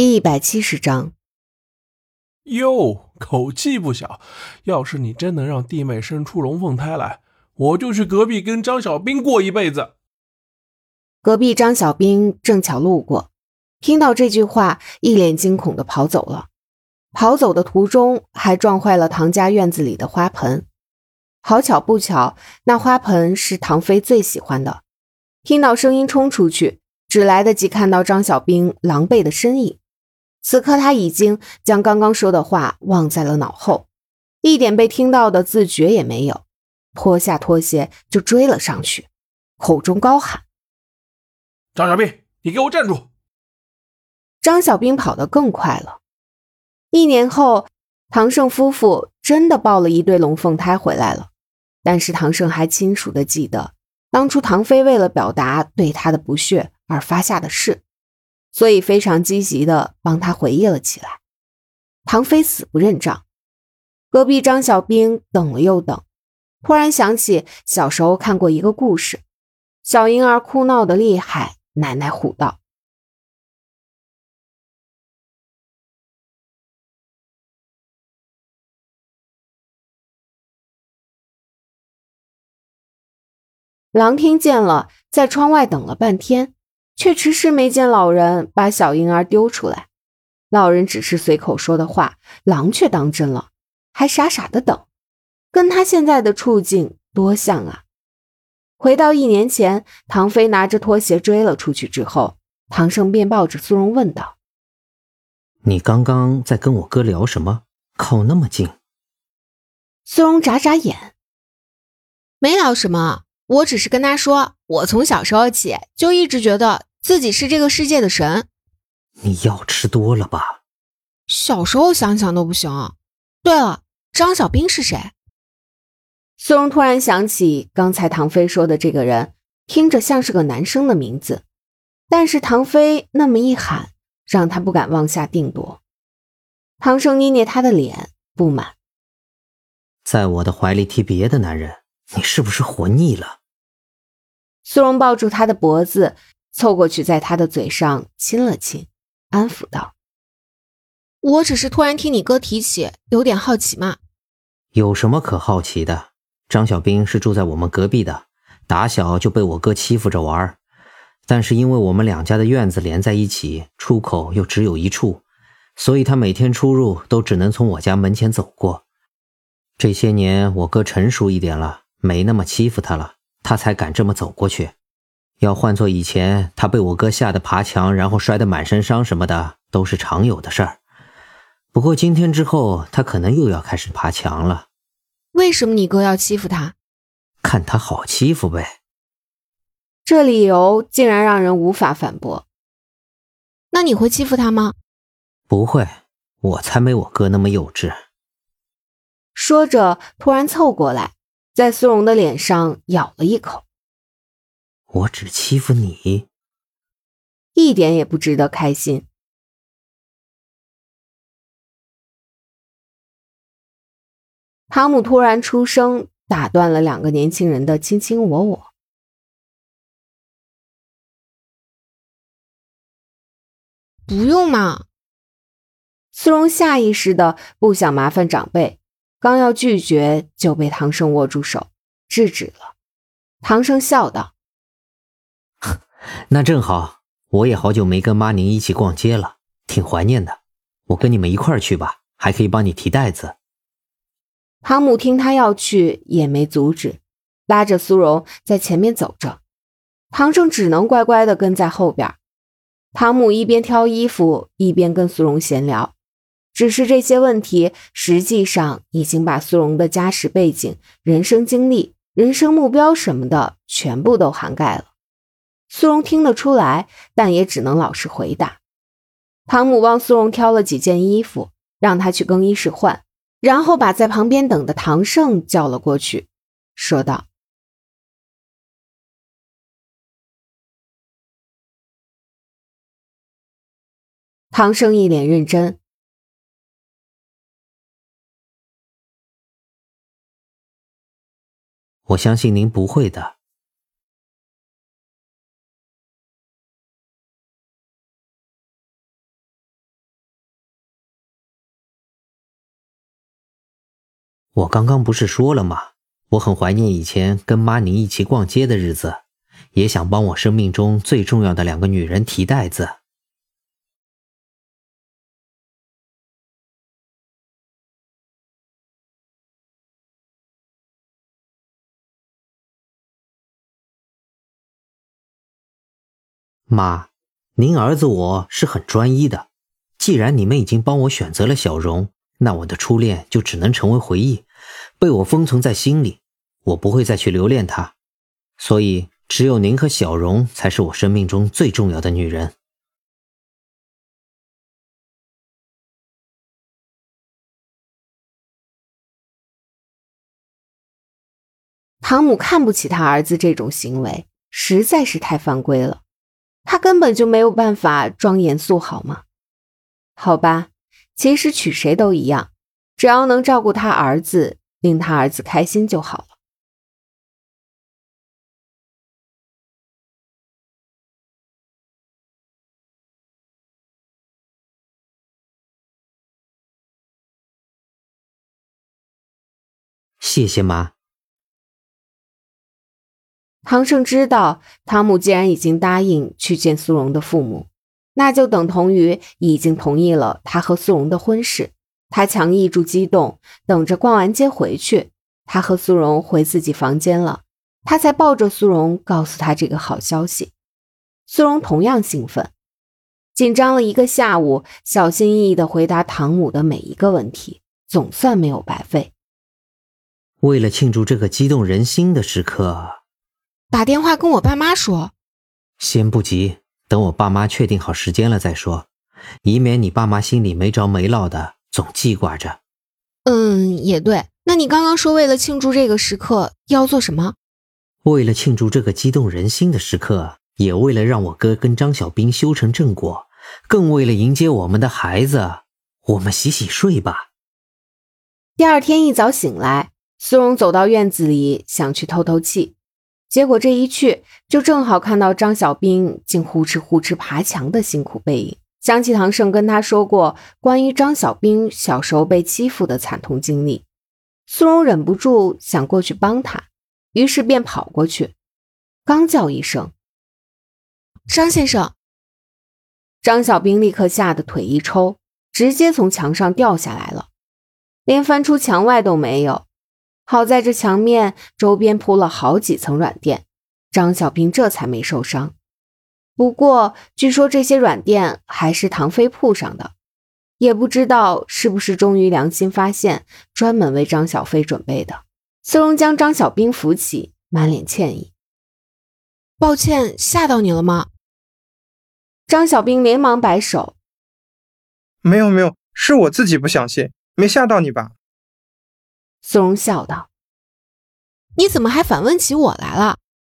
第一百七十章，哟，口气不小。要是你真能让弟妹生出龙凤胎来，我就去隔壁跟张小兵过一辈子。隔壁张小兵正巧路过，听到这句话，一脸惊恐的跑走了。跑走的途中，还撞坏了唐家院子里的花盆。好巧不巧，那花盆是唐飞最喜欢的。听到声音冲出去，只来得及看到张小兵狼狈的身影。此刻他已经将刚刚说的话忘在了脑后，一点被听到的自觉也没有，脱下拖鞋就追了上去，口中高喊：“张小兵，你给我站住！”张小兵跑得更快了。一年后，唐胜夫妇真的抱了一对龙凤胎回来了，但是唐胜还清楚的记得当初唐飞为了表达对他的不屑而发下的誓。所以非常积极的帮他回忆了起来。唐飞死不认账，隔壁张小兵等了又等，突然想起小时候看过一个故事，小婴儿哭闹的厉害，奶奶唬道：“狼听见了，在窗外等了半天。”却迟迟没见老人把小婴儿丢出来，老人只是随口说的话，狼却当真了，还傻傻的等，跟他现在的处境多像啊！回到一年前，唐飞拿着拖鞋追了出去之后，唐胜便抱着苏荣问道：“你刚刚在跟我哥聊什么？靠那么近？”苏荣眨眨眼，没聊什么，我只是跟他说，我从小时候起就一直觉得。自己是这个世界的神，你药吃多了吧？小时候想想都不行。对了，张小兵是谁？苏荣突然想起刚才唐飞说的这个人，听着像是个男生的名字，但是唐飞那么一喊，让他不敢妄下定夺。唐生捏捏他的脸，不满：“在我的怀里提别的男人，你是不是活腻了？”苏荣抱住他的脖子。凑过去，在他的嘴上亲了亲，安抚道：“我只是突然听你哥提起，有点好奇嘛。有什么可好奇的？张小兵是住在我们隔壁的，打小就被我哥欺负着玩但是因为我们两家的院子连在一起，出口又只有一处，所以他每天出入都只能从我家门前走过。这些年我哥成熟一点了，没那么欺负他了，他才敢这么走过去。”要换做以前，他被我哥吓得爬墙，然后摔得满身伤什么的，都是常有的事儿。不过今天之后，他可能又要开始爬墙了。为什么你哥要欺负他？看他好欺负呗。这理由竟然让人无法反驳。那你会欺负他吗？不会，我才没我哥那么幼稚。说着，突然凑过来，在苏荣的脸上咬了一口。我只欺负你，一点也不值得开心。汤姆突然出声，打断了两个年轻人的卿卿我我。不用嘛。苏荣下意识的不想麻烦长辈，刚要拒绝，就被唐生握住手制止了。唐生笑道。那正好，我也好久没跟妈您一起逛街了，挺怀念的。我跟你们一块儿去吧，还可以帮你提袋子。汤姆听他要去，也没阻止，拉着苏荣在前面走着，唐胜只能乖乖的跟在后边。汤姆一边挑衣服，一边跟苏荣闲聊，只是这些问题实际上已经把苏荣的家世背景、人生经历、人生目标什么的全部都涵盖了。苏荣听得出来，但也只能老实回答。汤姆帮苏荣挑了几件衣服，让他去更衣室换，然后把在旁边等的唐胜叫了过去，说道：“唐胜一脸认真，我相信您不会的。”我刚刚不是说了吗？我很怀念以前跟妈您一起逛街的日子，也想帮我生命中最重要的两个女人提袋子。妈，您儿子我是很专一的。既然你们已经帮我选择了小荣，那我的初恋就只能成为回忆，被我封存在心里。我不会再去留恋她，所以只有您和小荣才是我生命中最重要的女人。汤姆看不起他儿子这种行为，实在是太犯规了。他根本就没有办法装严肃，好吗？好吧，其实娶谁都一样，只要能照顾他儿子，令他儿子开心就好了。谢谢妈。唐胜知道，汤姆既然已经答应去见苏荣的父母，那就等同于已经同意了他和苏荣的婚事。他强抑住激动，等着逛完街回去。他和苏荣回自己房间了，他才抱着苏荣告诉他这个好消息。苏荣同样兴奋，紧张了一个下午，小心翼翼地回答唐姆的每一个问题，总算没有白费。为了庆祝这个激动人心的时刻。打电话跟我爸妈说，先不急，等我爸妈确定好时间了再说，以免你爸妈心里没着没落的，总记挂着。嗯，也对。那你刚刚说为了庆祝这个时刻要做什么？为了庆祝这个激动人心的时刻，也为了让我哥跟张小兵修成正果，更为了迎接我们的孩子，我们洗洗睡吧。第二天一早醒来，苏荣走到院子里，想去透透气。结果这一去，就正好看到张小兵竟呼哧呼哧爬墙的辛苦背影。想起唐胜跟他说过关于张小兵小时候被欺负的惨痛经历，苏荣忍不住想过去帮他，于是便跑过去，刚叫一声“张先生”，张小兵立刻吓得腿一抽，直接从墙上掉下来了，连翻出墙外都没有。好在这墙面周边铺了好几层软垫，张小兵这才没受伤。不过据说这些软垫还是唐飞铺上的，也不知道是不是终于良心发现，专门为张小飞准备的。苏荣将张小兵扶起，满脸歉意：“抱歉，吓到你了吗？”张小兵连忙摆手：“没有没有，是我自己不相信，没吓到你吧？”苏荣笑道：“你怎么还反问起我来了？